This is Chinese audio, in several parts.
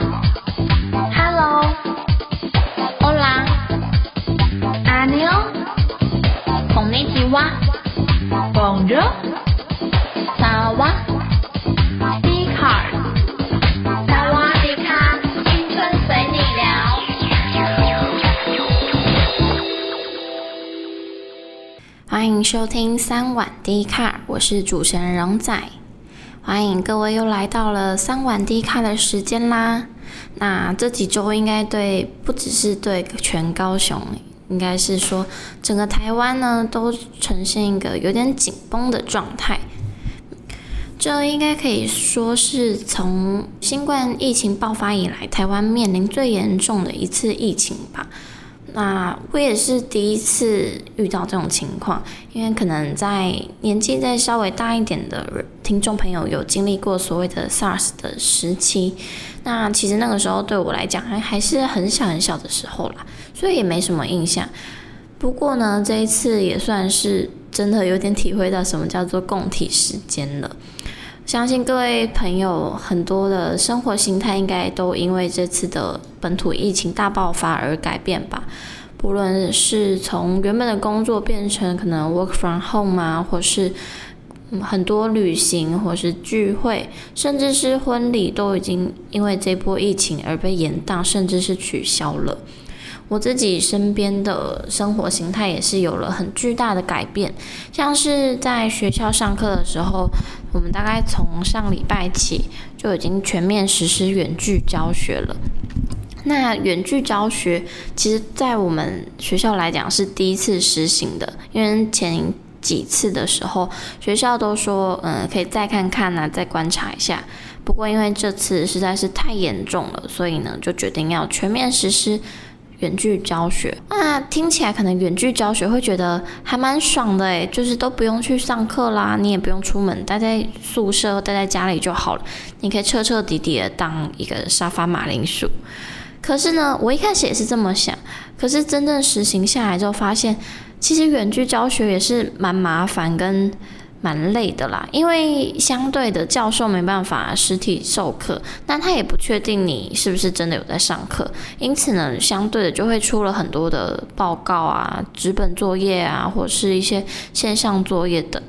你好，Hello，Hola，阿牛，Konnichiwa，Bonjour，萨瓦迪卡，萨瓦迪卡，青春随你聊。欢迎收听三碗 D 卡，我是主持人荣仔。欢迎各位又来到了三碗低卡的时间啦！那这几周应该对不只是对全高雄，应该是说整个台湾呢都呈现一个有点紧绷的状态。这应该可以说是从新冠疫情爆发以来，台湾面临最严重的一次疫情吧。那我也是第一次遇到这种情况，因为可能在年纪再稍微大一点的听众朋友有经历过所谓的 SARS 的时期，那其实那个时候对我来讲还还是很小很小的时候啦，所以也没什么印象。不过呢，这一次也算是真的有点体会到什么叫做共体时间了。相信各位朋友很多的生活形态应该都因为这次的本土疫情大爆发而改变吧。不论是从原本的工作变成可能 work from home 啊，或是很多旅行，或是聚会，甚至是婚礼，都已经因为这波疫情而被延宕，甚至是取消了。我自己身边的生活形态也是有了很巨大的改变，像是在学校上课的时候，我们大概从上礼拜起就已经全面实施远距教学了。那远距教学，其实在我们学校来讲是第一次实行的，因为前几次的时候，学校都说，嗯，可以再看看啊，再观察一下。不过因为这次实在是太严重了，所以呢，就决定要全面实施。远距教学，那听起来可能远距教学会觉得还蛮爽的诶，就是都不用去上课啦，你也不用出门，待在宿舍，待在家里就好了。你可以彻彻底底的当一个沙发马铃薯。可是呢，我一开始也是这么想，可是真正实行下来之后，发现其实远距教学也是蛮麻烦跟。蛮累的啦，因为相对的教授没办法实体授课，那他也不确定你是不是真的有在上课，因此呢，相对的就会出了很多的报告啊、纸本作业啊，或是一些线上作业等。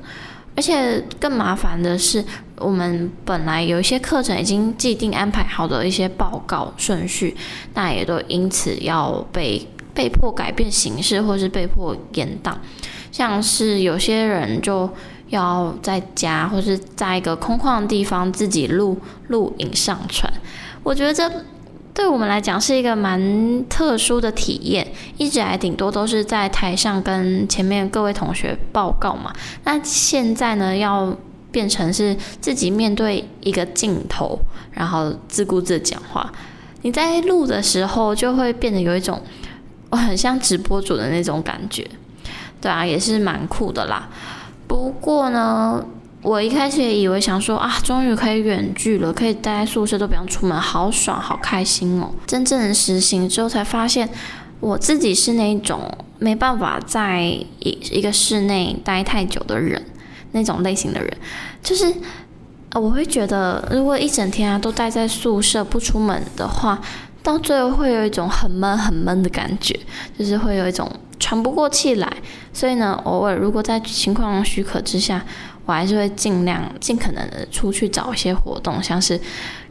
而且更麻烦的是，我们本来有一些课程已经既定安排好的一些报告顺序，那也都因此要被被迫改变形式，或是被迫延档。像是有些人就。要在家或是在一个空旷的地方自己录录影上传，我觉得这对我们来讲是一个蛮特殊的体验。一直来顶多都是在台上跟前面各位同学报告嘛，那现在呢要变成是自己面对一个镜头，然后自顾自讲话。你在录的时候就会变得有一种我很像直播主的那种感觉，对啊，也是蛮酷的啦。不过呢，我一开始也以为想说啊，终于可以远距了，可以待在宿舍都不用出门，好爽，好开心哦。真正的实行之后，才发现我自己是那种没办法在一一个室内待太久的人，那种类型的人，就是我会觉得，如果一整天啊都待在宿舍不出门的话，到最后会有一种很闷很闷的感觉，就是会有一种。喘不过气来，所以呢，偶尔如果在情况许可之下，我还是会尽量尽可能的出去找一些活动，像是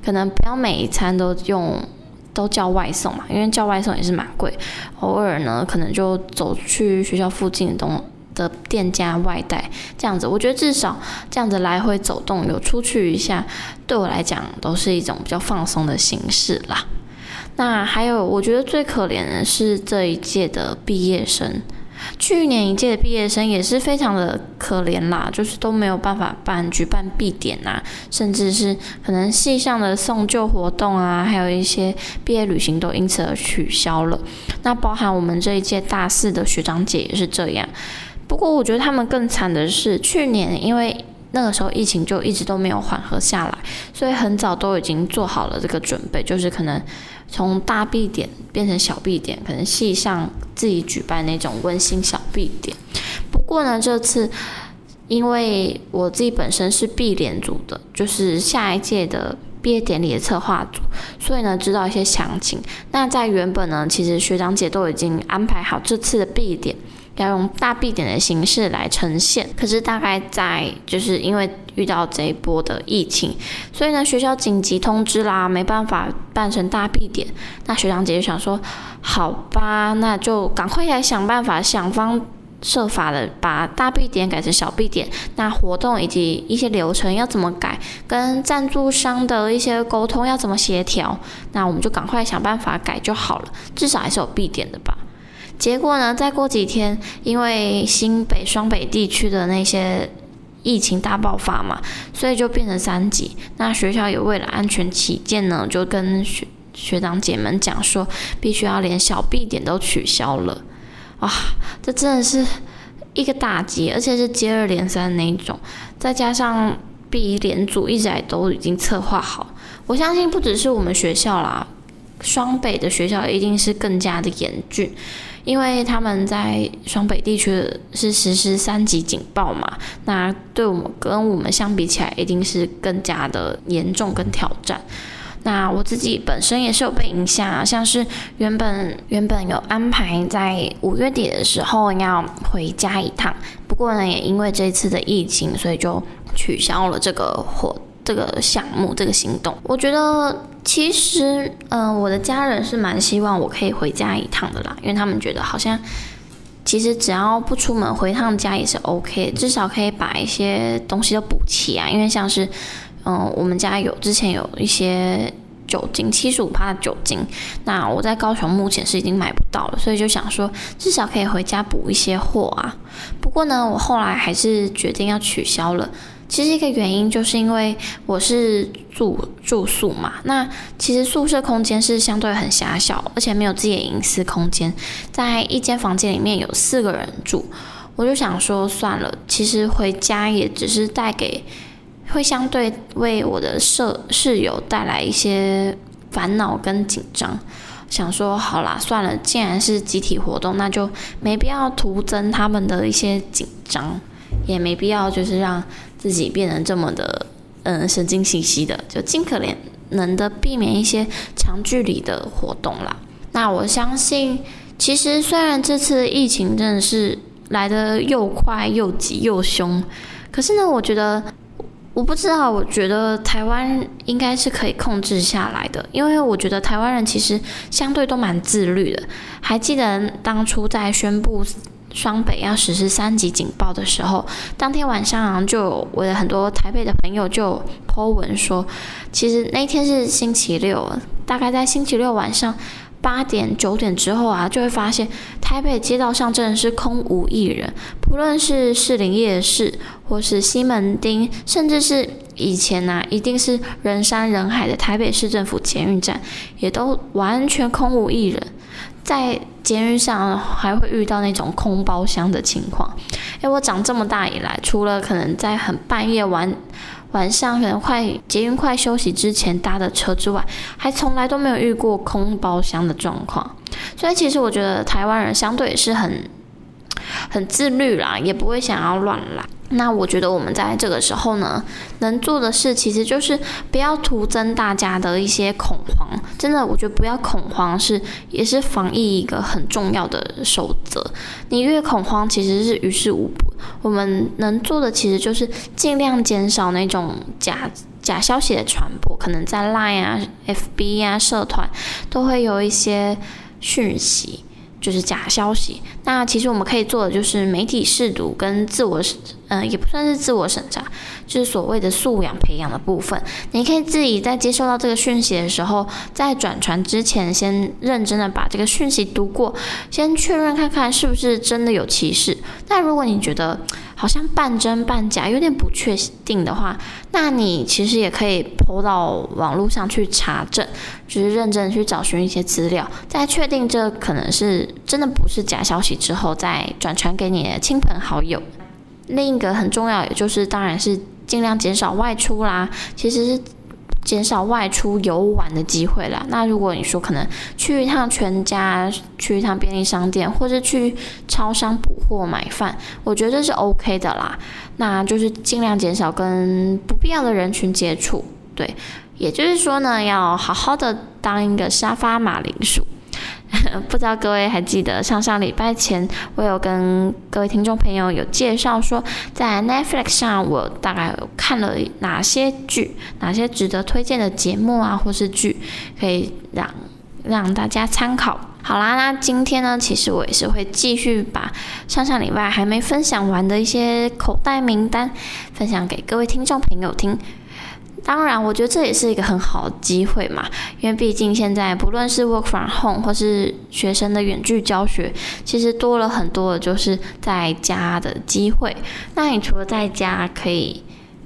可能不要每一餐都用都叫外送嘛，因为叫外送也是蛮贵。偶尔呢，可能就走去学校附近的东的店家外带，这样子，我觉得至少这样子来回走动，有出去一下，对我来讲都是一种比较放松的形式啦。那还有，我觉得最可怜的是这一届的毕业生，去年一届的毕业生也是非常的可怜啦，就是都没有办法办举办毕典啊，甚至是可能系上的送旧活动啊，还有一些毕业旅行都因此而取消了。那包含我们这一届大四的学长姐也是这样。不过我觉得他们更惨的是，去年因为那个时候疫情就一直都没有缓和下来，所以很早都已经做好了这个准备，就是可能。从大毕点变成小毕点，可能系上自己举办那种温馨小毕点。不过呢，这次因为我自己本身是毕联组的，就是下一届的毕业典礼的策划组，所以呢，知道一些详情。那在原本呢，其实学长姐都已经安排好这次的毕点。要用大 B 点的形式来呈现，可是大概在就是因为遇到这一波的疫情，所以呢，学校紧急通知啦，没办法办成大 B 点。那学长姐就想说，好吧，那就赶快来想办法，想方设法的把大 B 点改成小 B 点。那活动以及一些流程要怎么改，跟赞助商的一些沟通要怎么协调，那我们就赶快想办法改就好了，至少还是有 B 点的吧。结果呢，再过几天，因为新北双北地区的那些疫情大爆发嘛，所以就变成三级。那学校也为了安全起见呢，就跟学学长姐们讲说，必须要连小 B 点都取消了。哇，这真的是一个打击，而且是接二连三的那一种。再加上 B 连组一直来都已经策划好，我相信不只是我们学校啦，双北的学校一定是更加的严峻。因为他们在双北地区是实施三级警报嘛，那对我们跟我们相比起来，一定是更加的严重跟挑战。那我自己本身也是有被影响，像是原本原本有安排在五月底的时候要回家一趟，不过呢，也因为这次的疫情，所以就取消了这个活这个项目这个行动。我觉得。其实，嗯、我的家人是蛮希望我可以回家一趟的啦，因为他们觉得好像，其实只要不出门回趟家也是 OK，至少可以把一些东西都补齐啊。因为像是，嗯、我们家有之前有一些酒精，七十五帕的酒精，那我在高雄目前是已经买不到了，所以就想说至少可以回家补一些货啊。不过呢，我后来还是决定要取消了。其实一个原因就是因为我是住住宿嘛，那其实宿舍空间是相对很狭小，而且没有自己的隐私空间，在一间房间里面有四个人住，我就想说算了，其实回家也只是带给，会相对为我的舍室友带来一些烦恼跟紧张，想说好啦，算了，既然是集体活动，那就没必要徒增他们的一些紧张，也没必要就是让。自己变得这么的，嗯，神经兮兮的，就尽可能的避免一些长距离的活动啦。那我相信，其实虽然这次疫情真的是来得又快又急又凶，可是呢，我觉得我不知道，我觉得台湾应该是可以控制下来的，因为我觉得台湾人其实相对都蛮自律的。还记得当初在宣布。双北要实施三级警报的时候，当天晚上就我的很多台北的朋友就 po 文说，其实那天是星期六，大概在星期六晚上八点九点之后啊，就会发现台北街道上真的是空无一人，不论是士林夜市，或是西门町，甚至是以前呐、啊，一定是人山人海的台北市政府捷运站，也都完全空无一人。在捷运上还会遇到那种空包厢的情况。诶，我长这么大以来，除了可能在很半夜晚晚上，可能快捷运快休息之前搭的车之外，还从来都没有遇过空包厢的状况。所以其实我觉得台湾人相对也是很很自律啦，也不会想要乱来。那我觉得我们在这个时候呢，能做的事其实就是不要徒增大家的一些恐慌。真的，我觉得不要恐慌是也是防疫一个很重要的守则。你越恐慌，其实是于事无补。我们能做的其实就是尽量减少那种假假消息的传播。可能在 Line 啊、FB 啊社团都会有一些讯息。就是假消息。那其实我们可以做的就是媒体试读跟自我，嗯、也不算是自我审查，就是所谓的素养培养的部分。你可以自己在接收到这个讯息的时候，在转传之前，先认真的把这个讯息读过，先确认看看是不是真的有歧视。那如果你觉得，好像半真半假，有点不确定的话，那你其实也可以抛到网络上去查证，就是认真去找寻一些资料，在确定这可能是真的不是假消息之后，再转传给你的亲朋好友。另一个很重要，也就是当然是尽量减少外出啦。其实。减少外出游玩的机会啦。那如果你说可能去一趟全家，去一趟便利商店，或者去超商补货买饭，我觉得这是 OK 的啦。那就是尽量减少跟不必要的人群接触。对，也就是说呢，要好好的当一个沙发马铃薯。不知道各位还记得上上礼拜前，我有跟各位听众朋友有介绍说，在 Netflix 上我大概看了哪些剧，哪些值得推荐的节目啊，或是剧，可以让让大家参考。好啦，那今天呢，其实我也是会继续把上上礼拜还没分享完的一些口袋名单分享给各位听众朋友听。当然，我觉得这也是一个很好的机会嘛，因为毕竟现在不论是 work from home 或是学生的远距教学，其实多了很多的就是在家的机会。那你除了在家可以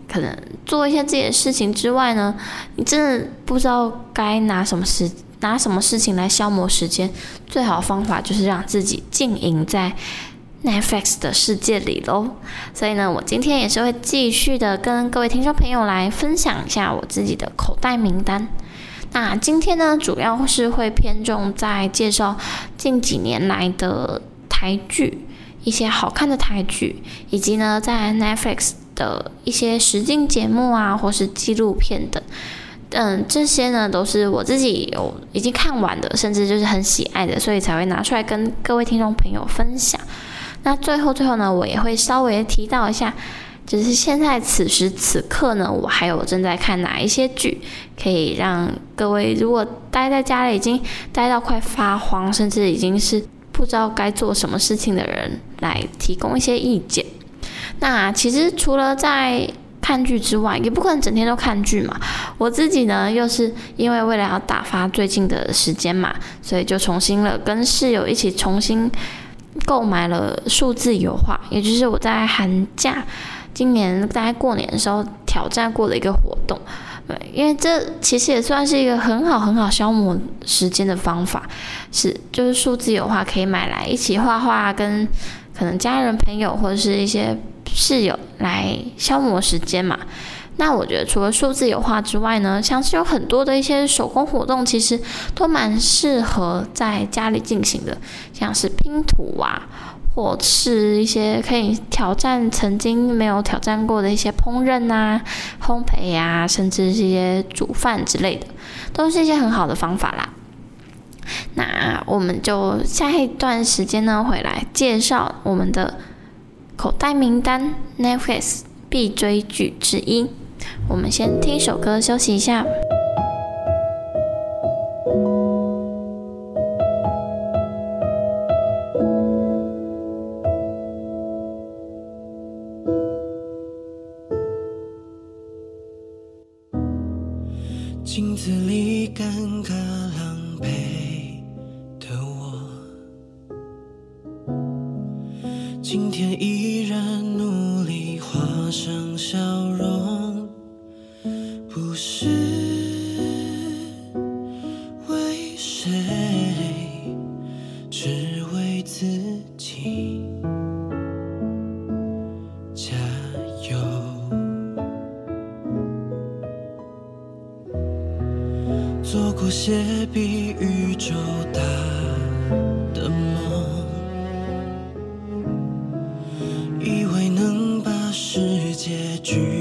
可能做一些自己的事情之外呢，你真的不知道该拿什么时拿什么事情来消磨时间，最好的方法就是让自己静营在。Netflix 的世界里喽，所以呢，我今天也是会继续的跟各位听众朋友来分享一下我自己的口袋名单。那今天呢，主要是会偏重在介绍近几年来的台剧，一些好看的台剧，以及呢，在 Netflix 的一些实境节目啊，或是纪录片等。嗯，这些呢都是我自己有已经看完的，甚至就是很喜爱的，所以才会拿出来跟各位听众朋友分享。那最后最后呢，我也会稍微提到一下，就是现在此时此刻呢，我还有正在看哪一些剧，可以让各位如果待在家里已经待到快发慌，甚至已经是不知道该做什么事情的人，来提供一些意见。那其实除了在看剧之外，也不可能整天都看剧嘛。我自己呢，又是因为为了要打发最近的时间嘛，所以就重新了跟室友一起重新。购买了数字油画，也就是我在寒假今年在过年的时候挑战过的一个活动。因为这其实也算是一个很好很好消磨时间的方法。是，就是数字油画可以买来一起画画，跟可能家人朋友或者是一些室友来消磨时间嘛。那我觉得除了数字油画之外呢，像是有很多的一些手工活动，其实都蛮适合在家里进行的，像是拼图啊，或是一些可以挑战曾经没有挑战过的一些烹饪啊、烘焙啊，甚至是一些煮饭之类的，都是一些很好的方法啦。那我们就下一段时间呢，回来介绍我们的口袋名单 Netflix 必追剧之一。我们先听首歌休息一下。世界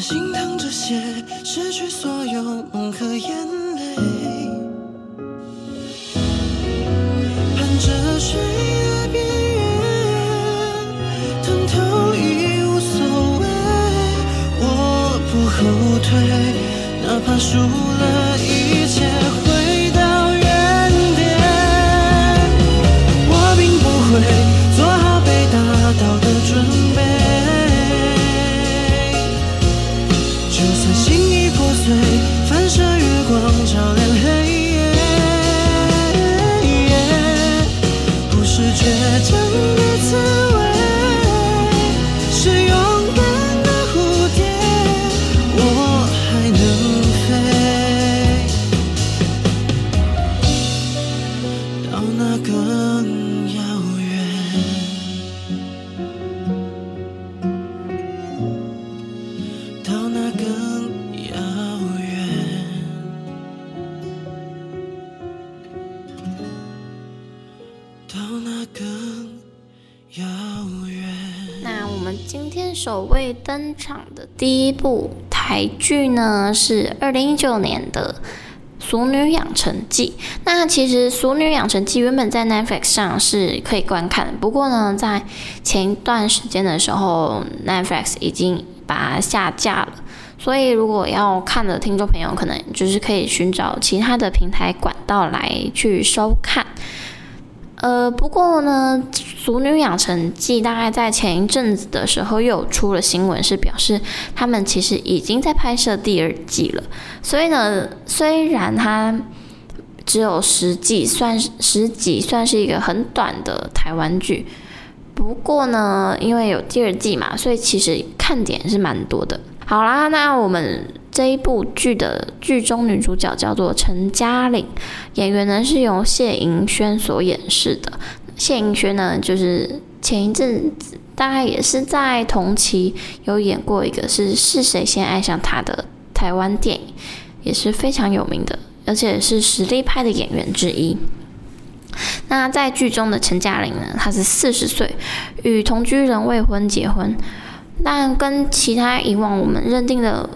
心疼这些失去所有梦和眼泪。是二零一九年的《俗女养成记》。那其实《俗女养成记》原本在 Netflix 上是可以观看，不过呢，在前一段时间的时候，Netflix 已经把它下架了。所以如果要看的听众朋友，可能就是可以寻找其他的平台管道来去收看。呃，不过呢，《俗女养成记》大概在前一阵子的时候又出了新闻，是表示他们其实已经在拍摄第二季了。所以呢，虽然它只有十季，算十集，算是一个很短的台湾剧。不过呢，因为有第二季嘛，所以其实看点是蛮多的。好啦，那我们这一部剧的剧中女主角叫做陈嘉玲，演员呢是由谢盈萱所演饰的。谢盈萱呢，就是前一阵子大概也是在同期有演过一个是是谁先爱上他的台湾电影，也是非常有名的，而且是实力派的演员之一。那在剧中的陈嘉玲呢，她是四十岁，与同居人未婚结婚，但跟其他以往我们认定的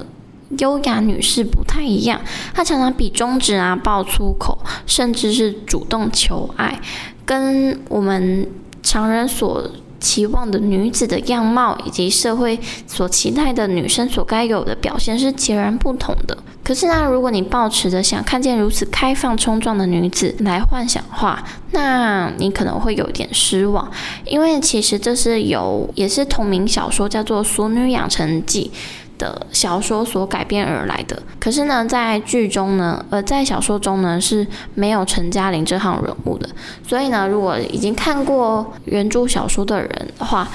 优雅女士不太一样。她常常比中指啊，爆粗口，甚至是主动求爱，跟我们常人所期望的女子的样貌，以及社会所期待的女生所该有的表现是截然不同的。可是呢，如果你抱持着想看见如此开放冲撞的女子来幻想的话，那你可能会有点失望，因为其实这是由也是同名小说叫做《熟女养成记》的小说所改编而来的。可是呢，在剧中呢，呃，在小说中呢是没有陈嘉玲这行人物的。所以呢，如果已经看过原著小说的人的话，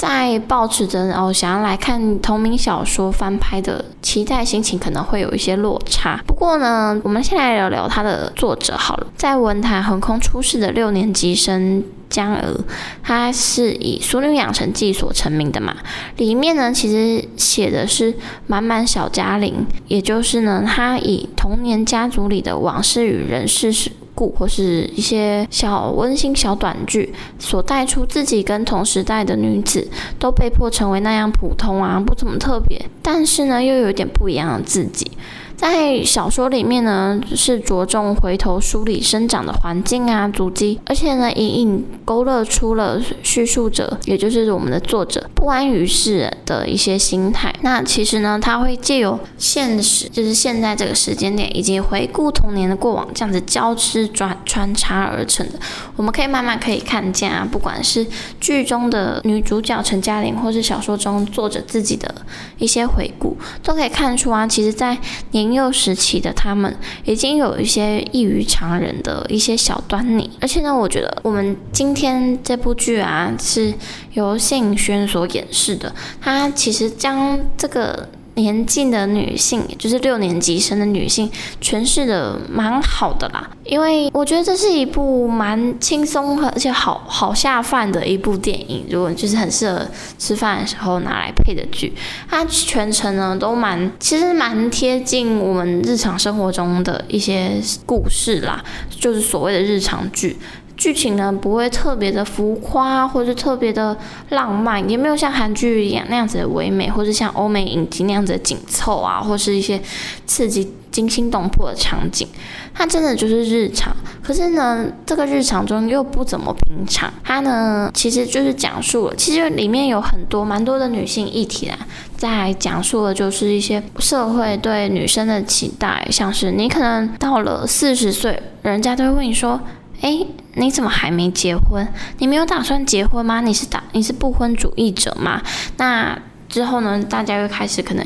在抱持着哦想要来看同名小说翻拍的期待心情，可能会有一些落差。不过呢，我们先来聊聊他的作者好了。在文坛横空出世的六年级生江娥，他是以《俗女养成记》所成名的嘛。里面呢，其实写的是满满小嘉玲，也就是呢，他以童年家族里的往事与人事是或是一些小温馨小短剧，所带出自己跟同时代的女子都被迫成为那样普通啊，不怎么特别，但是呢，又有点不一样的自己。在小说里面呢，是着重回头梳理生长的环境啊、足迹，而且呢，隐隐勾勒出了叙述者，也就是我们的作者不安于世的一些心态。那其实呢，他会借由现实，就是现在这个时间点，以及回顾童年的过往，这样子交织转穿插而成的。我们可以慢慢可以看见啊，不管是剧中的女主角陈嘉玲，或是小说中作者自己的一些回顾，都可以看出啊，其实，在年。幼时期的他们已经有一些异于常人的一些小端倪，而且呢，我觉得我们今天这部剧啊是由谢颖轩所演示的，他其实将这个。年纪的女性，就是六年级生的女性，诠释的蛮好的啦。因为我觉得这是一部蛮轻松而且好好下饭的一部电影，如果就是很适合吃饭的时候拿来配的剧。它全程呢都蛮，其实蛮贴近我们日常生活中的一些故事啦，就是所谓的日常剧。剧情呢不会特别的浮夸，或者特别的浪漫，也没有像韩剧一样那样子的唯美，或者像欧美影集那样子的紧凑啊，或是一些刺激、惊心动魄的场景。它真的就是日常，可是呢，这个日常中又不怎么平常。它呢，其实就是讲述了，其实里面有很多蛮多的女性议题啊，在讲述的就是一些社会对女生的期待，像是你可能到了四十岁，人家都会问你说。哎，你怎么还没结婚？你没有打算结婚吗？你是打你是不婚主义者吗？那之后呢，大家又开始可能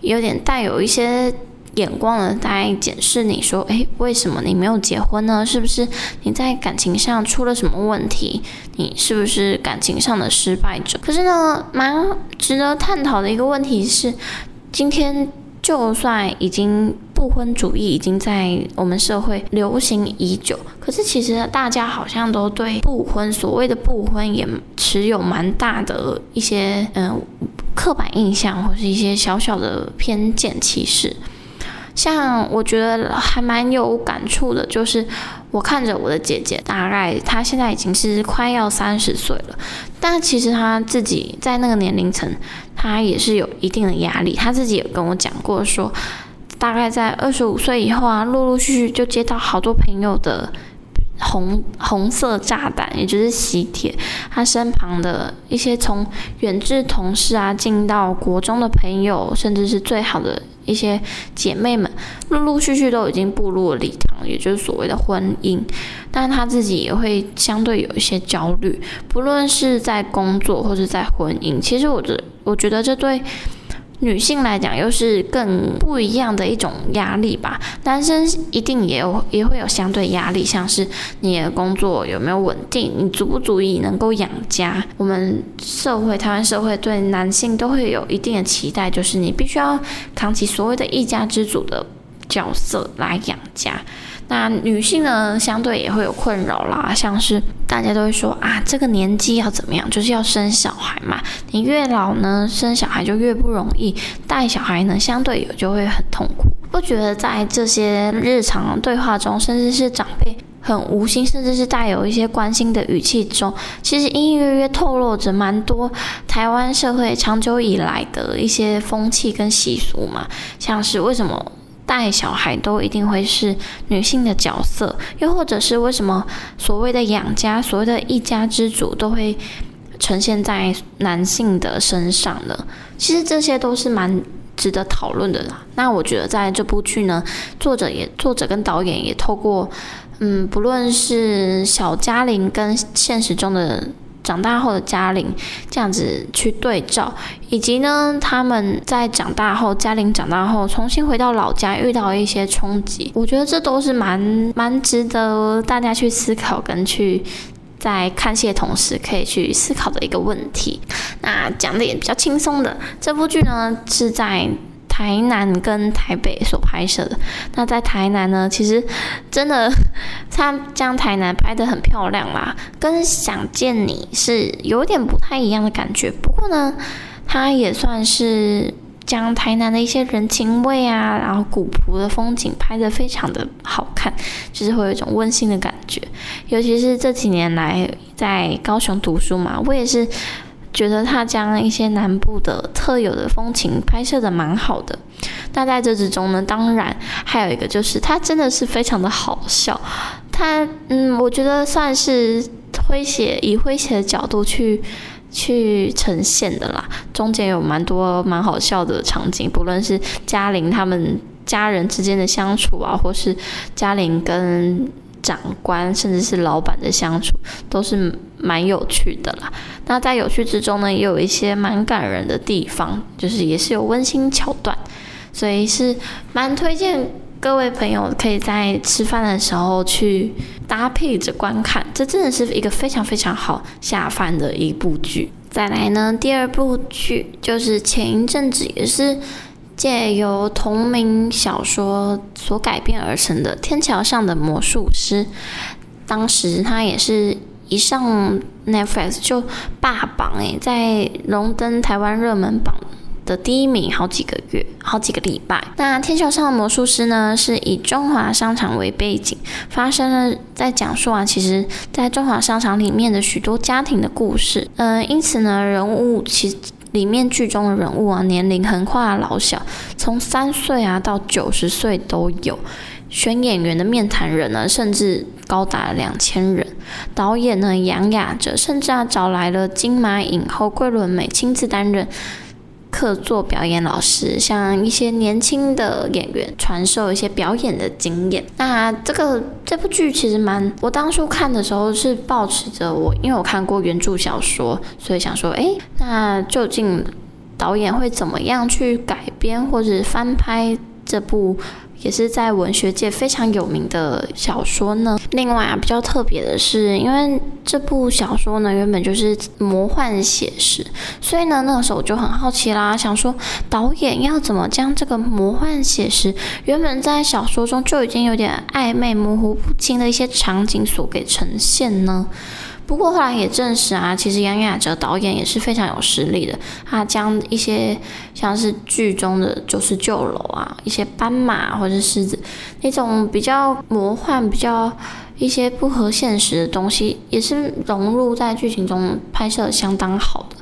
有点带有一些眼光的在检视你说，哎，为什么你没有结婚呢？是不是你在感情上出了什么问题？你是不是感情上的失败者？可是呢，蛮值得探讨的一个问题是，今天就算已经。不婚主义已经在我们社会流行已久，可是其实大家好像都对不婚，所谓的不婚也持有蛮大的一些嗯、刻板印象，或是一些小小的偏见歧视。像我觉得还蛮有感触的，就是我看着我的姐姐，大概她现在已经是快要三十岁了，但其实她自己在那个年龄层，她也是有一定的压力。她自己有跟我讲过说。大概在二十五岁以后啊，陆陆续续就接到好多朋友的红红色炸弹，也就是喜帖。他身旁的一些从远至同事啊，进到国中的朋友，甚至是最好的一些姐妹们，陆陆续续都已经步入了礼堂。也就是所谓的婚姻，但他自己也会相对有一些焦虑，不论是在工作或是在婚姻。其实我觉，我觉得这对。女性来讲，又是更不一样的一种压力吧。男生一定也有，也会有相对压力，像是你的工作有没有稳定，你足不足以能够养家。我们社会，台湾社会对男性都会有一定的期待，就是你必须要扛起所谓的一家之主的角色来养家。那女性呢，相对也会有困扰啦，像是大家都会说啊，这个年纪要怎么样，就是要生小孩嘛。你越老呢，生小孩就越不容易，带小孩呢，相对有就会很痛苦。不觉得在这些日常对话中，甚至是长辈很无心，甚至是带有一些关心的语气中，其实隐隐约约透露着蛮多台湾社会长久以来的一些风气跟习俗嘛，像是为什么？带小孩都一定会是女性的角色，又或者是为什么所谓的养家、所谓的一家之主都会呈现在男性的身上呢？其实这些都是蛮值得讨论的啦。那我觉得在这部剧呢，作者也作者跟导演也透过，嗯，不论是小嘉玲跟现实中的。长大后的嘉玲这样子去对照，以及呢，他们在长大后，嘉玲长大后重新回到老家，遇到一些冲击，我觉得这都是蛮蛮值得大家去思考跟去在看戏的同时可以去思考的一个问题。那讲的也比较轻松的，这部剧呢是在。台南跟台北所拍摄的，那在台南呢，其实真的 他将台南拍得很漂亮啦，跟想见你是有点不太一样的感觉。不过呢，他也算是将台南的一些人情味啊，然后古朴的风景拍得非常的好看，就是会有一种温馨的感觉。尤其是这几年来在高雄读书嘛，我也是。觉得他将一些南部的特有的风情拍摄得蛮好的。那在这之中呢，当然还有一个就是他真的是非常的好笑。他嗯，我觉得算是诙谐，以诙谐的角度去去呈现的啦。中间有蛮多蛮好笑的场景，不论是嘉玲他们家人之间的相处啊，或是嘉玲跟。长官甚至是老板的相处都是蛮有趣的啦。那在有趣之中呢，也有一些蛮感人的地方，就是也是有温馨桥段，所以是蛮推荐各位朋友可以在吃饭的时候去搭配着观看。这真的是一个非常非常好下饭的一部剧。再来呢，第二部剧就是前一阵子也是。借由同名小说所改编而成的《天桥上的魔术师》，当时他也是一上 Netflix 就霸榜诶，在荣登台湾热门榜的第一名好几个月、好几个礼拜。那《天桥上的魔术师》呢，是以中华商场为背景，发生了在讲述啊，其实在中华商场里面的许多家庭的故事。嗯、呃，因此呢，人物其。里面剧中的人物啊，年龄横跨老小，从三岁啊到九十岁都有。选演员的面谈人呢，甚至高达两千人。导演呢，杨雅哲，甚至啊找来了金马影后桂纶镁亲自担任。客座表演老师，向一些年轻的演员传授一些表演的经验。那这个这部剧其实蛮，我当初看的时候是抱持着我，因为我看过原著小说，所以想说，诶，那究竟导演会怎么样去改编或者翻拍这部？也是在文学界非常有名的小说呢。另外啊，比较特别的是，因为这部小说呢原本就是魔幻写实，所以呢那个时候我就很好奇啦，想说导演要怎么将这个魔幻写实原本在小说中就已经有点暧昧模糊不清的一些场景所给呈现呢？不过后来也证实啊，其实杨雅哲导演也是非常有实力的。他将一些像是剧中的就是旧楼啊，一些斑马或者狮子那种比较魔幻、比较一些不合现实的东西，也是融入在剧情中拍摄相当好的。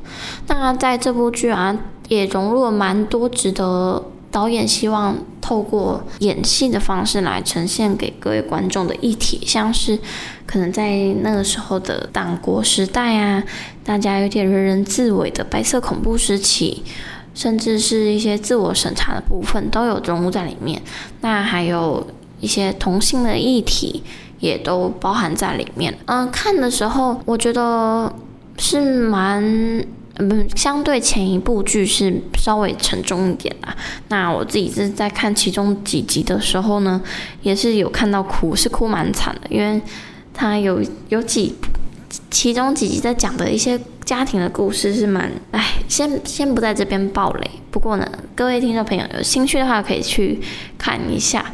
那在这部剧啊，也融入了蛮多值得。导演希望透过演戏的方式来呈现给各位观众的议题，像是可能在那个时候的党国时代啊，大家有点人人自危的白色恐怖时期，甚至是一些自我审查的部分都有融入在里面。那还有一些同性的议题也都包含在里面。嗯、看的时候我觉得是蛮，嗯，相对前一部剧是稍微沉重一点啦。那我自己是在看其中几集的时候呢，也是有看到哭，是哭蛮惨的，因为他有有几其中几集在讲的一些家庭的故事是蛮，哎，先先不在这边爆雷。不过呢，各位听众朋友有兴趣的话，可以去看一下。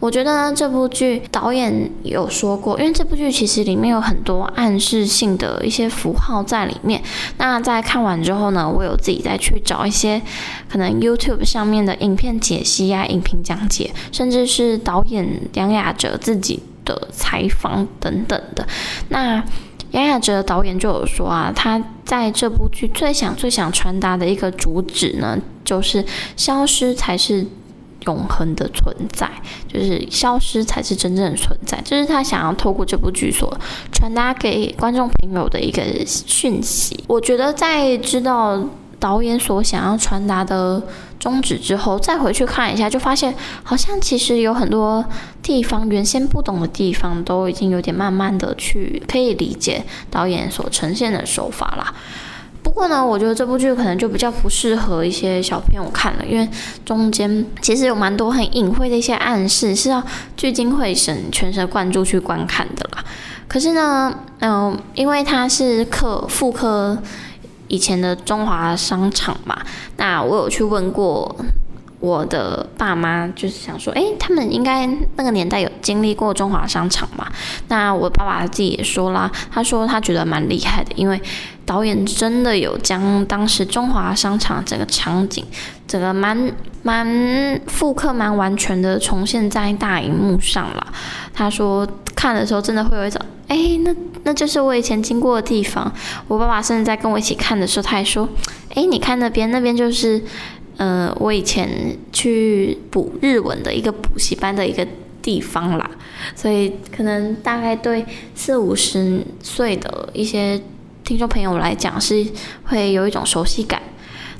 我觉得呢，这部剧导演有说过，因为这部剧其实里面有很多暗示性的一些符号在里面。那在看完之后呢，我有自己再去找一些可能 YouTube 上面的影片解析啊、影评讲解，甚至是导演杨雅喆自己的采访等等的。那杨雅喆导演就有说啊，他在这部剧最想、最想传达的一个主旨呢，就是消失才是。永恒的存在，就是消失才是真正的存在，这，是他想要透过这部剧所传达给观众朋友的一个讯息。我觉得在知道导演所想要传达的宗旨之后，再回去看一下，就发现好像其实有很多地方原先不懂的地方，都已经有点慢慢的去可以理解导演所呈现的手法啦。不过呢，我觉得这部剧可能就比较不适合一些小朋友看了，因为中间其实有蛮多很隐晦的一些暗示，是要聚精会神、全神贯注去观看的啦。可是呢，嗯、因为它是客复刻以前的中华商场嘛，那我有去问过。我的爸妈就是想说，诶，他们应该那个年代有经历过中华商场嘛？那我爸爸自己也说啦，他说他觉得蛮厉害的，因为导演真的有将当时中华商场整个场景，整个蛮蛮复刻、蛮完全的重现在大荧幕上了。他说看的时候真的会有一种，诶，那那就是我以前经过的地方。我爸爸甚至在跟我一起看的时候，他还说，诶，你看那边，那边就是。呃，我以前去补日文的一个补习班的一个地方啦，所以可能大概对四五十岁的一些听众朋友来讲是会有一种熟悉感。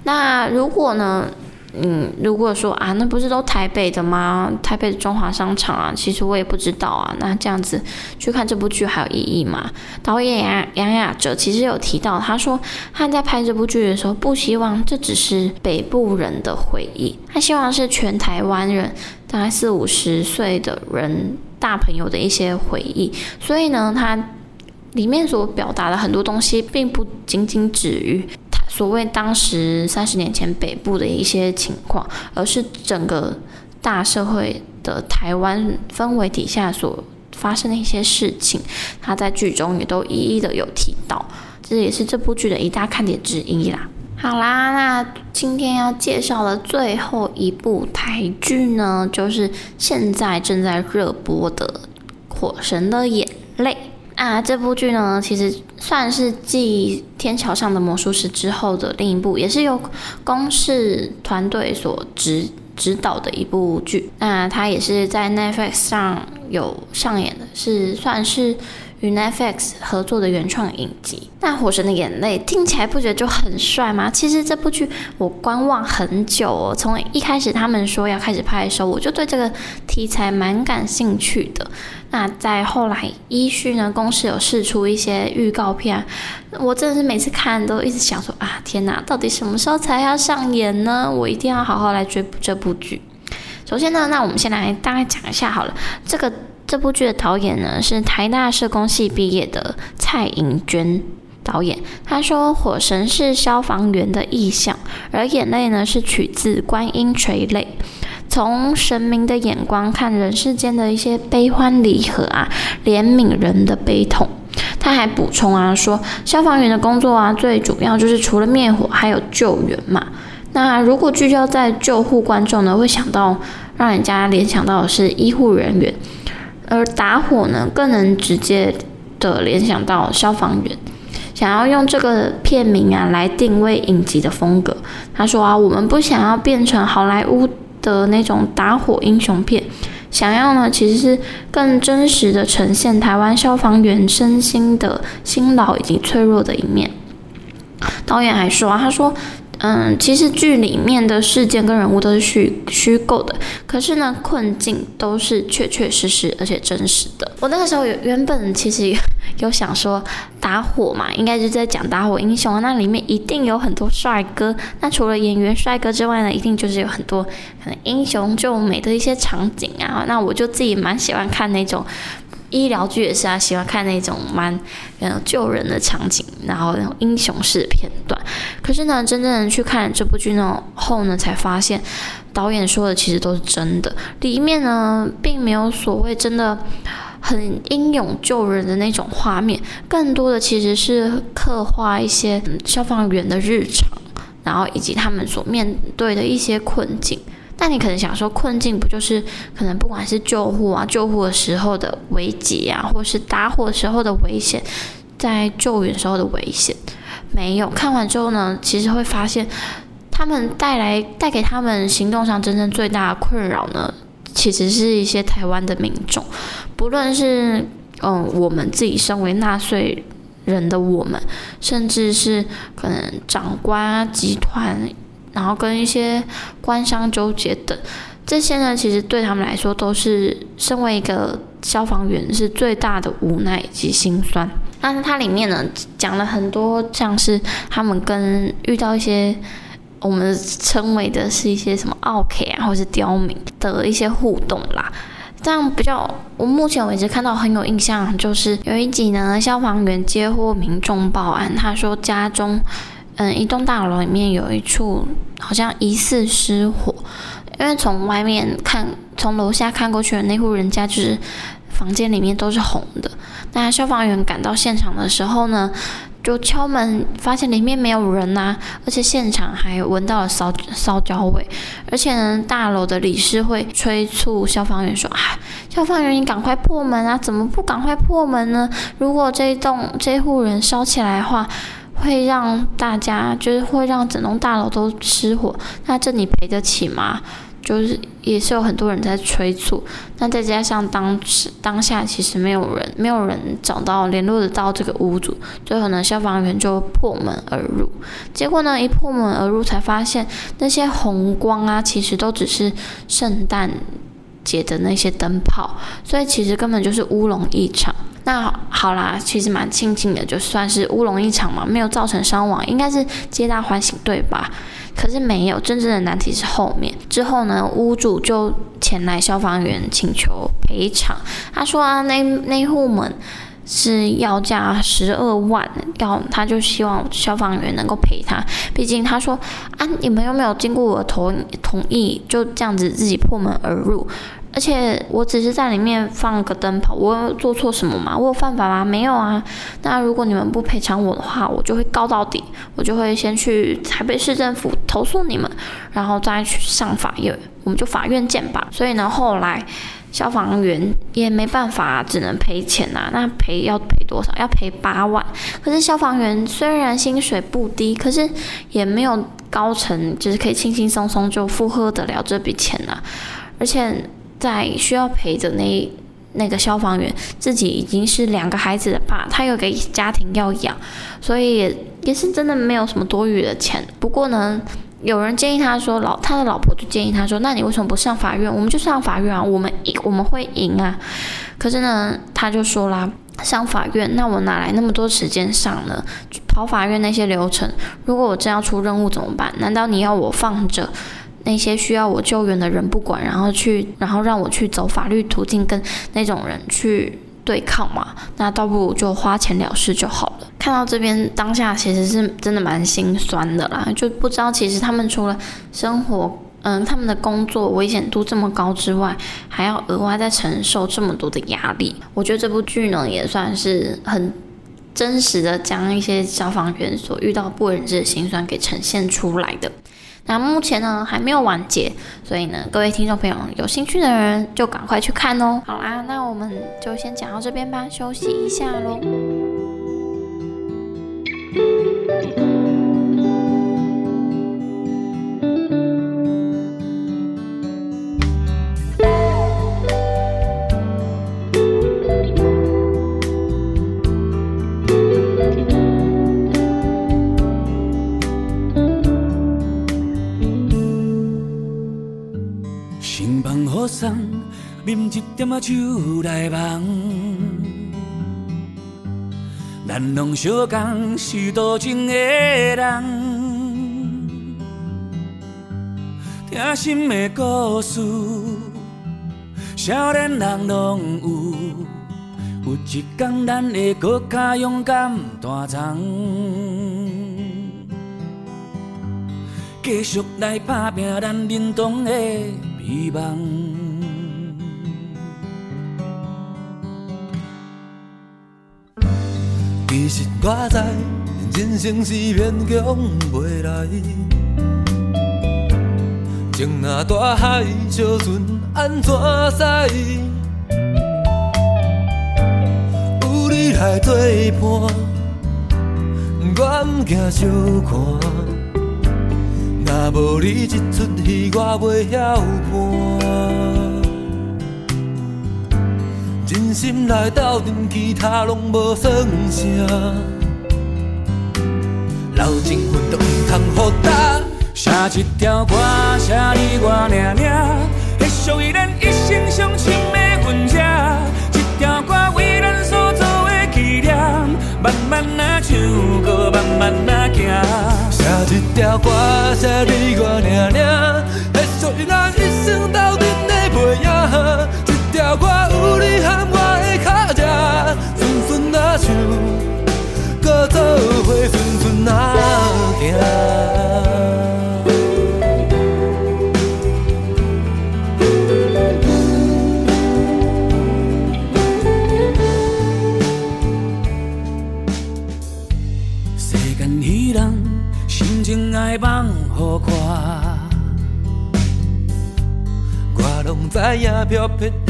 那如果呢？嗯，如果说啊，那不是都台北的吗？台北的中华商场啊，其实我也不知道啊。那这样子去看这部剧还有意义吗？导演杨杨雅哲其实有提到，他说他在拍这部剧的时候，不希望这只是北部人的回忆，他希望是全台湾人，大概四五十岁的人大朋友的一些回忆。所以呢，他里面所表达的很多东西，并不仅仅止于。所谓当时三十年前北部的一些情况，而是整个大社会的台湾氛围底下所发生的一些事情，他在剧中也都一一的有提到，这也是这部剧的一大看点之一啦。好啦，那今天要介绍的最后一部台剧呢，就是现在正在热播的《火神的眼泪》。啊，这部剧呢，其实算是继《天桥上的魔术师》之后的另一部，也是由公式团队所指指导的一部剧。那它也是在 Netflix 上有上演的，是算是。与 Netflix 合作的原创影集，那《火神的眼泪》听起来不觉得就很帅吗？其实这部剧我观望很久哦，从一开始他们说要开始拍的时候，我就对这个题材蛮感兴趣的。那在后来依序呢，公司有释出一些预告片，我真的是每次看都一直想说啊，天哪，到底什么时候才要上演呢？我一定要好好来追这部剧。首先呢，那我们先来大概讲一下好了，这个。这部剧的导演呢，是台大社工系毕业的蔡盈娟导演。他说：“火神是消防员的意象，而眼泪呢是取自观音垂泪，从神明的眼光看人世间的一些悲欢离合啊，怜悯人的悲痛。”他还补充啊说：“消防员的工作啊，最主要就是除了灭火，还有救援嘛。那如果聚焦在救护观众呢，会想到让人家联想到的是医护人员。”而打火呢，更能直接的联想到消防员。想要用这个片名啊来定位影集的风格。他说啊，我们不想要变成好莱坞的那种打火英雄片，想要呢其实是更真实的呈现台湾消防员身心的辛劳以及脆弱的一面。导演还说啊，他说。嗯，其实剧里面的事件跟人物都是虚虚构的，可是呢，困境都是确确实实而且真实的。我那个时候原本其实有想说打火嘛，应该是在讲打火英雄，那里面一定有很多帅哥。那除了演员帅哥之外呢，一定就是有很多可能英雄救美的一些场景啊。那我就自己蛮喜欢看那种。医疗剧也是啊，喜欢看那种蛮嗯救人的场景，然后那种英雄式的片段。可是呢，真正去看这部剧呢后呢，才发现导演说的其实都是真的。里面呢，并没有所谓真的很英勇救人的那种画面，更多的其实是刻画一些消防员的日常，然后以及他们所面对的一些困境。但你可能想说，困境不就是可能不管是救护啊、救护的时候的危急啊，或是打火时候的危险，在救援时候的危险，没有。看完之后呢，其实会发现，他们带来带给他们行动上真正最大的困扰呢，其实是一些台湾的民众，不论是嗯我们自己身为纳税人的我们，甚至是可能长官啊、集团。然后跟一些官商纠结等，这些呢，其实对他们来说都是身为一个消防员是最大的无奈以及心酸。那它里面呢，讲了很多像是他们跟遇到一些我们称为的是一些什么奥客啊，或是刁民的一些互动啦。这样比较，我目前为止看到很有印象，就是有一集呢，消防员接获民众报案，他说家中。嗯，一栋大楼里面有一处好像疑似失火，因为从外面看，从楼下看过去的那户人家就是房间里面都是红的。那消防员赶到现场的时候呢，就敲门，发现里面没有人呐、啊，而且现场还闻到了烧烧焦味。而且呢，大楼的理事会催促消防员说：“啊，消防员，你赶快破门啊！怎么不赶快破门呢？如果这一栋这户人烧起来的话。”会让大家就是会让整栋大楼都失火，那这你赔得起吗？就是也是有很多人在催促，那再加上当时当下其实没有人，没有人找到联络得到这个屋主，最后呢，消防员就破门而入，结果呢，一破门而入才发现那些红光啊，其实都只是圣诞节的那些灯泡，所以其实根本就是乌龙一场。那好啦，其实蛮庆幸的，就算是乌龙一场嘛，没有造成伤亡，应该是皆大欢喜，对吧？可是没有，真正的难题是后面。之后呢，屋主就前来消防员请求赔偿。他说啊，那那户门是要价十二万，要他就希望消防员能够赔他。毕竟他说啊，你们又没有经过我同同意，就这样子自己破门而入。而且我只是在里面放个灯泡，我有做错什么吗？我有犯法吗？没有啊。那如果你们不赔偿我的话，我就会告到底，我就会先去台北市政府投诉你们，然后再去上法院，我们就法院见吧。所以呢，后来消防员也没办法，只能赔钱呐。那赔要赔多少？要赔八万。可是消防员虽然薪水不低，可是也没有高层就是可以轻轻松松就负荷得了这笔钱呐，而且。在需要陪着那那个消防员，自己已经是两个孩子的爸，他有个家庭要养，所以也也是真的没有什么多余的钱。不过呢，有人建议他说，老他的老婆就建议他说，那你为什么不上法院？我们就上法院啊，我们赢我们会赢啊。可是呢，他就说啦，上法院，那我哪来那么多时间上呢？跑法院那些流程，如果我真要出任务怎么办？难道你要我放着？那些需要我救援的人不管，然后去，然后让我去走法律途径跟那种人去对抗嘛？那倒不如就花钱了事就好了。看到这边当下其实是真的蛮心酸的啦，就不知道其实他们除了生活，嗯，他们的工作危险度这么高之外，还要额外再承受这么多的压力。我觉得这部剧呢也算是很真实的将一些消防员所遇到不为人知的心酸给呈现出来的。那目前呢还没有完结，所以呢，各位听众朋友有兴趣的人就赶快去看哦。好啦，那我们就先讲到这边吧，休息一下喽。啉一点仔酒来梦，咱拢相共是多情的人，听心的故事，少年人拢有，有一天咱会更加勇敢担当，继续来打拼咱认同的美梦。其实我知，人生是勉强袂来。情若大海，小船安怎驶？有你来作伴，我毋惊相看。若无你这出戏，我袂晓伴。心来斗阵，其他拢无算啥。老情分都毋通互打。写一条歌，写你我俩俩，会属于咱一生相亲的分岔。这条歌为咱所做的纪念，慢慢啊唱，搁慢慢啊行。写一条歌，写你我俩俩，会属于咱一生斗阵的背影。这条歌有你影，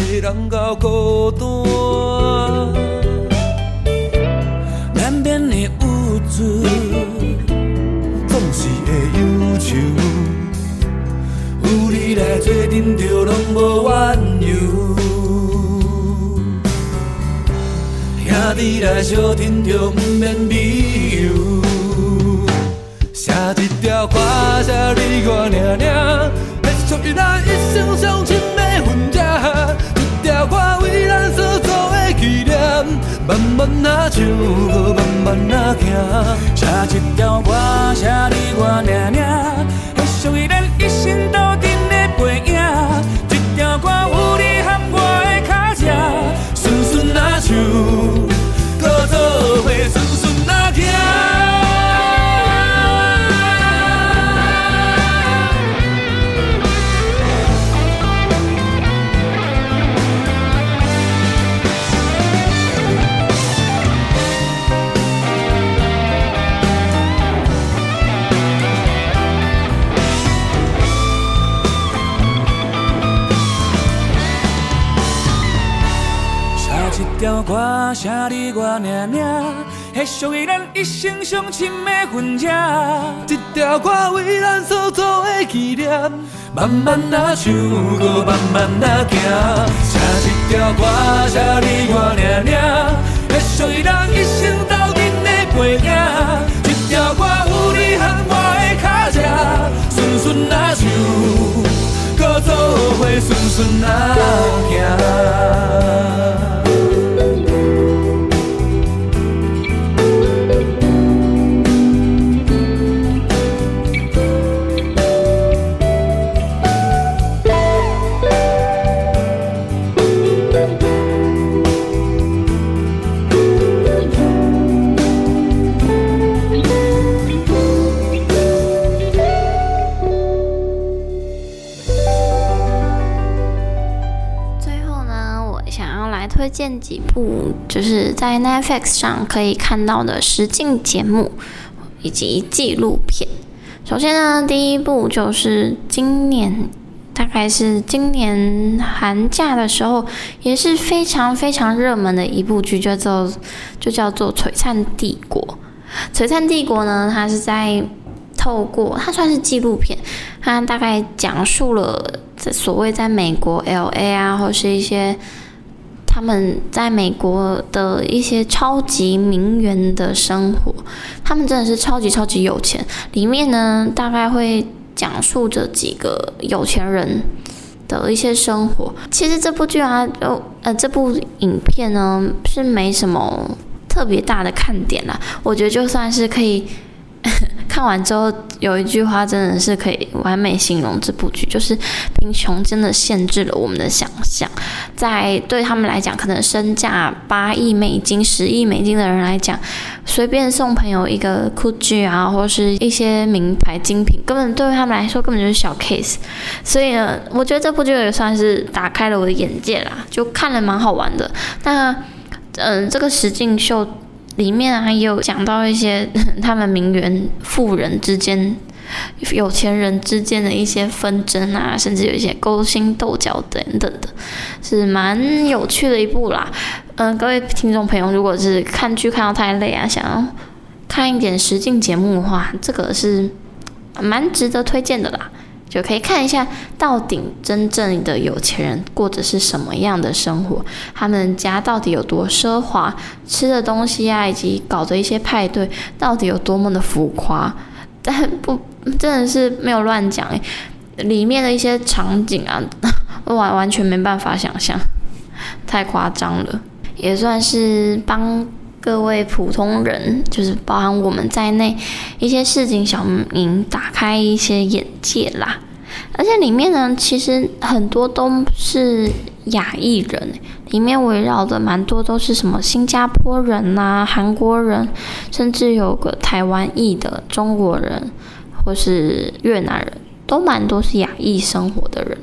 你我俩俩，会属于咱一生相亲的分岔。这条歌为咱所做的纪念，慢慢啊唱，搁慢慢啊行。写一条歌写你我俩俩，会属于咱一生斗阵的背影。这条歌有你和我的脚迹，顺顺啊唱，搁做伙顺顺啊行。推荐几部就是在 Netflix 上可以看到的实境节目以及纪录片。首先呢，第一部就是今年大概是今年寒假的时候，也是非常非常热门的一部剧，叫做就叫做《璀璨帝国》。《璀璨帝国》呢，它是在透过它算是纪录片，它大概讲述了所谓在美国 LA 啊，或是一些。他们在美国的一些超级名媛的生活，他们真的是超级超级有钱。里面呢，大概会讲述着几个有钱人的一些生活。其实这部剧啊，就呃这部影片呢是没什么特别大的看点啦。我觉得就算是可以。看完之后，有一句话真的是可以完美形容这部剧，就是贫穷真的限制了我们的想象。在对他们来讲，可能身价八亿美金、十亿美金的人来讲，随便送朋友一个 Gucci 啊，或是一些名牌精品，根本对他们来说根本就是小 case。所以呢，我觉得这部剧也算是打开了我的眼界啦，就看了蛮好玩的。那嗯、这个实境秀。里面还有讲到一些 他们名媛富人之间、有钱人之间的一些纷争啊，甚至有一些勾心斗角等等的，是蛮有趣的一部啦。嗯、各位听众朋友，如果是看剧看到太累啊，想要看一点实境节目的话，这个是蛮值得推荐的啦。就可以看一下，到底真正的有钱人过着是什么样的生活，他们家到底有多奢华，吃的东西啊，以及搞的一些派对，到底有多么的浮夸。但不，真的是没有乱讲诶，里面的一些场景啊，完完全没办法想象，太夸张了，也算是帮各位普通人，就是包含我们在内，一些市井小民打开一些眼界啦。而且里面呢，其实很多都是亚裔人，里面围绕的蛮多都是什么新加坡人呐、韩国人，甚至有个台湾裔的中国人，或是越南人，都蛮多是亚裔生活的人。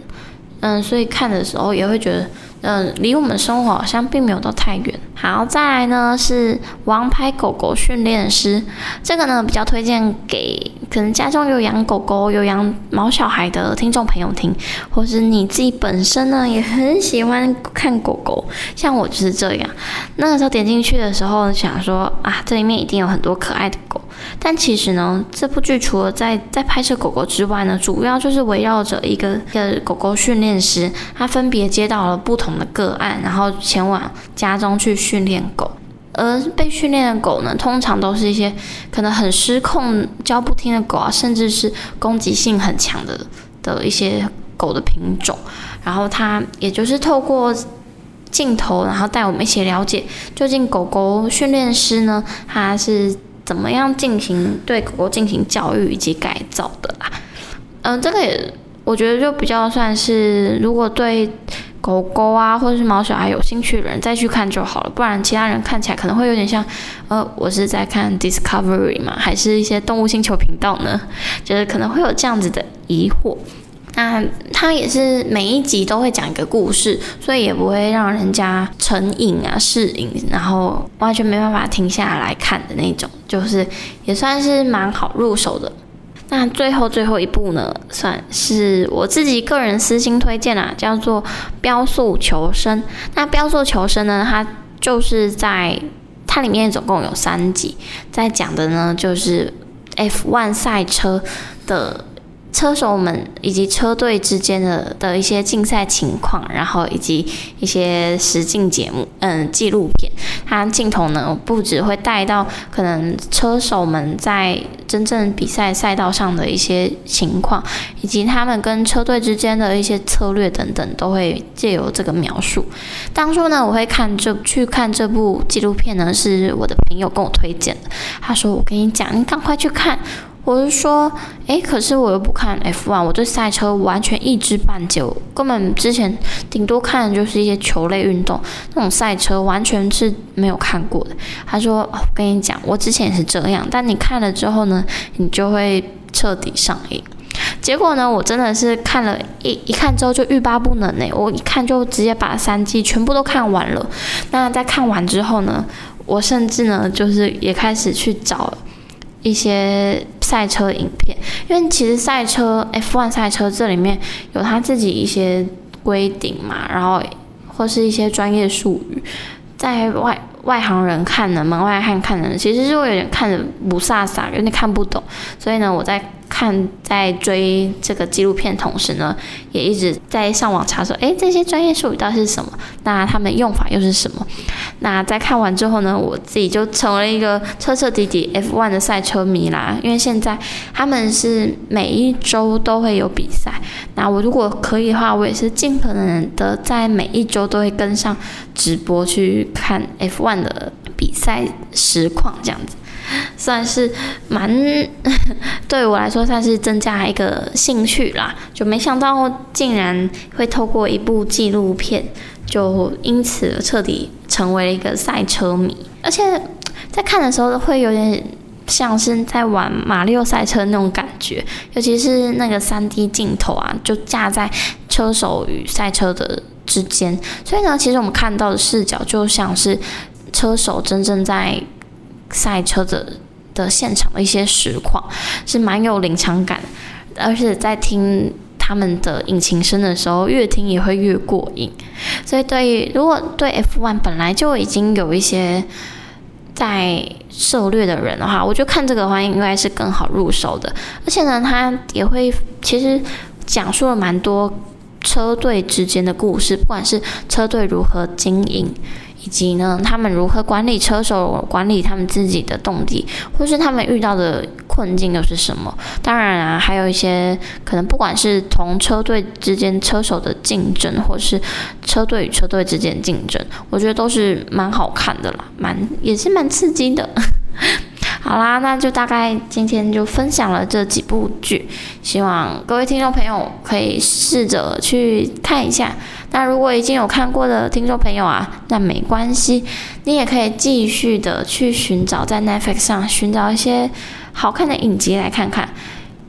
嗯，所以看的时候也会觉得。嗯，离我们生活好像并没有到太远。好，再来呢是《王牌狗狗训练师》，这个呢比较推荐给可能家中有养狗狗、有养毛小孩的听众朋友听，或是你自己本身呢也很喜欢看狗狗，像我就是这样。那个时候点进去的时候，想说啊，这里面一定有很多可爱的。但其实呢，这部剧除了在在拍摄狗狗之外呢，主要就是围绕着一个一个狗狗训练师，他分别接到了不同的个案，然后前往家中去训练狗。而被训练的狗呢，通常都是一些可能很失控、叫不听的狗啊，甚至是攻击性很强的的一些狗的品种。然后他也就是透过镜头，然后带我们一起了解，究竟狗狗训练师呢，他是。怎么样进行对狗狗进行教育以及改造的啦？嗯、这个也我觉得就比较算是，如果对狗狗啊或者是毛小孩有兴趣的人再去看就好了，不然其他人看起来可能会有点像，呃，我是在看 Discovery 嘛，还是一些动物星球频道呢？就是可能会有这样子的疑惑。那它也是每一集都会讲一个故事，所以也不会让人家成瘾啊、适瘾，然后完全没办法停下来看的那种，就是也算是蛮好入手的。那最后最后一部呢，算是我自己个人私心推荐啦，叫做《标速求生》。那《标速求生》呢，它就是在它里面总共有三集，在讲的呢就是 F1 赛车的。车手们以及车队之间的的一些竞赛情况，然后以及一些实境节目，嗯，纪录片，它镜头呢不只会带到可能车手们在真正比赛赛道上的一些情况，以及他们跟车队之间的一些策略等等，都会借由这个描述。当初呢，我会看这去看这部纪录片呢，是我的朋友跟我推荐的，他说：“我跟你讲，你赶快去看。”我是说，诶，可是我又不看 F1，我对赛车完全一知半解，根本之前顶多看的就是一些球类运动，那种赛车完全是没有看过的。他说，哦，我跟你讲，我之前也是这样，但你看了之后呢，你就会彻底上瘾。结果呢，我真的是看了一一看之后就欲罢不能呢，我一看就直接把三季全部都看完了。那在看完之后呢，我甚至呢，就是也开始去找一些。赛车影片，因为其实赛车 F1 赛车这里面有它自己一些规定嘛，然后或是一些专业术语，在外外行人看的，门外汉看的，其实就会有点看着不飒飒，有点看不懂。所以呢，我在看在追这个纪录片同时呢，也一直在上网查说，诶，这些专业术语到底是什么？那他们用法又是什么？那在看完之后呢，我自己就成为一个彻彻底底 F1 的赛车迷啦。因为现在他们是每一周都会有比赛，那我如果可以的话，我也是尽可能的在每一周都会跟上直播去看 F1 的比赛实况，这样子。算是蛮 对我来说算是增加一个兴趣啦，就没想到竟然会透过一部纪录片，就因此彻底成为了一个赛车迷，而且在看的时候会有点像是在玩马里奥赛车那种感觉，尤其是那个 3D 镜头啊，就架在车手与赛车的之间，所以呢，其实我们看到的视角就像是车手真正在。赛车的的现场的一些实况是蛮有临场感，而且在听他们的引擎声的时候，越听也会越过瘾。所以对于如果对 F1 本来就已经有一些在涉猎的人的话，我就看这个话应该是更好入手的。而且呢，他也会其实讲述了蛮多车队之间的故事，不管是车队如何经营。以及呢，他们如何管理车手，管理他们自己的动力，或是他们遇到的困境又是什么？当然啊，还有一些可能，不管是同车队之间车手的竞争，或是车队与车队之间竞争，我觉得都是蛮好看的啦，蛮也是蛮刺激的。好啦，那就大概今天就分享了这几部剧，希望各位听众朋友可以试着去看一下。那如果已经有看过的听众朋友啊，那没关系，你也可以继续的去寻找在 Netflix 上寻找一些好看的影集来看看。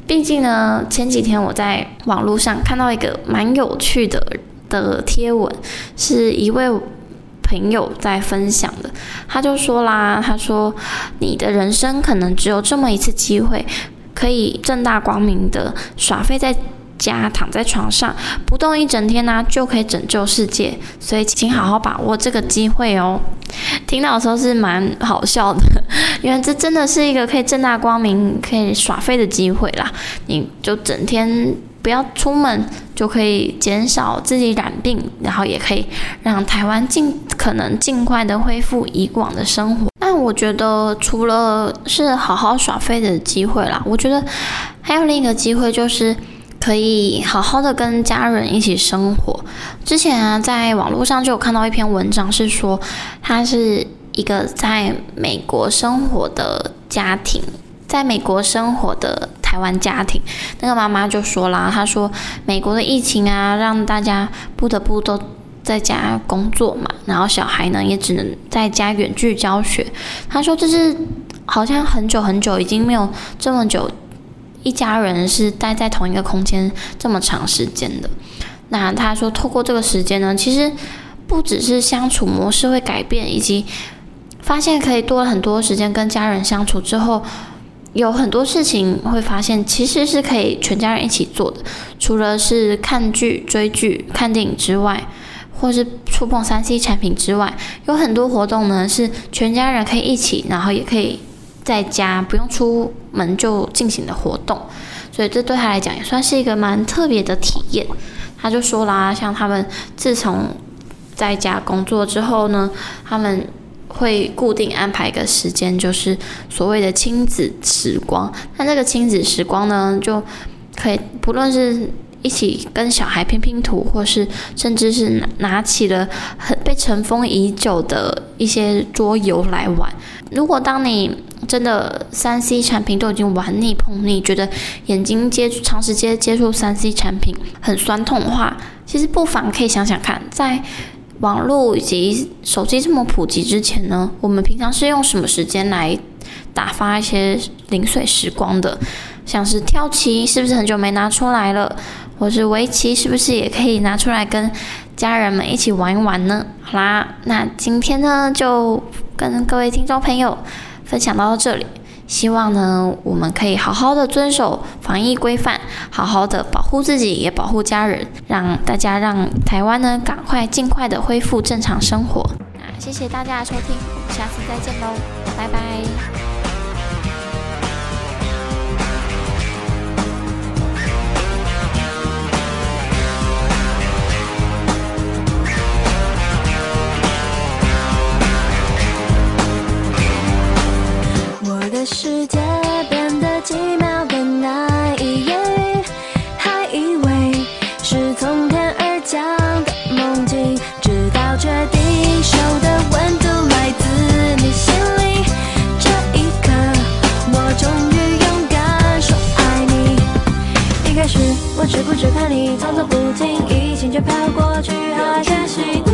毕竟呢，前几天我在网络上看到一个蛮有趣的的贴文，是一位。朋友在分享的，他就说啦，他说你的人生可能只有这么一次机会，可以正大光明的耍废在家，躺在床上不动一整天呢、就可以拯救世界，所以请好好把握这个机会哦。听到的时候是蛮好笑的，因为这真的是一个可以正大光明可以耍废的机会啦，你就整天。不要出门，就可以减少自己染病，然后也可以让台湾尽可能尽快的恢复以往的生活。那我觉得除了是好好耍废的机会啦，我觉得还有另一个机会就是可以好好的跟家人一起生活。之前啊，在网络上就有看到一篇文章，是说他是一个在美国生活的家庭，在美国生活的。台湾家庭，那个妈妈就说啦，她说美国的疫情啊，让大家不得不都在家工作嘛，然后小孩呢也只能在家远距教学。她说这是好像很久很久已经没有这么久一家人是待在同一个空间这么长时间的。那他说透过这个时间呢，其实不只是相处模式会改变，以及发现可以多了很多时间跟家人相处之后。有很多事情会发现，其实是可以全家人一起做的。除了是看剧、追剧、看电影之外，或是触碰三 C 产品之外，有很多活动呢是全家人可以一起，然后也可以在家不用出门就进行的活动。所以这对他来讲也算是一个蛮特别的体验。他就说啦，像他们自从在家工作之后呢，他们。会固定安排一个时间，就是所谓的亲子时光。那这个亲子时光呢，就可以不论是一起跟小孩拼拼图，或是甚至是拿起了很被尘封已久的一些桌游来玩。如果当你真的三 C 产品都已经玩腻碰腻，觉得眼睛接触长时间接触三 C 产品很酸痛的话，其实不妨可以想想看，在。网络以及手机这么普及之前呢，我们平常是用什么时间来打发一些零碎时光的？像是跳棋，是不是很久没拿出来了？或是围棋，是不是也可以拿出来跟家人们一起玩一玩呢？好啦，那今天呢就跟各位听众朋友分享到这里。希望呢，我们可以好好的遵守防疫规范，好好的保护自己，也保护家人，让大家让台湾呢赶快尽快的恢复正常生活。那谢谢大家的收听，我们下次再见喽，拜拜。世界变得奇妙更难以言喻，还以为是从天而降的梦境，直到确定手的温度来自你心里，这一刻我终于勇敢说爱你，一开始我只顾着看你，装匆不经意，心却飘过去，好开心。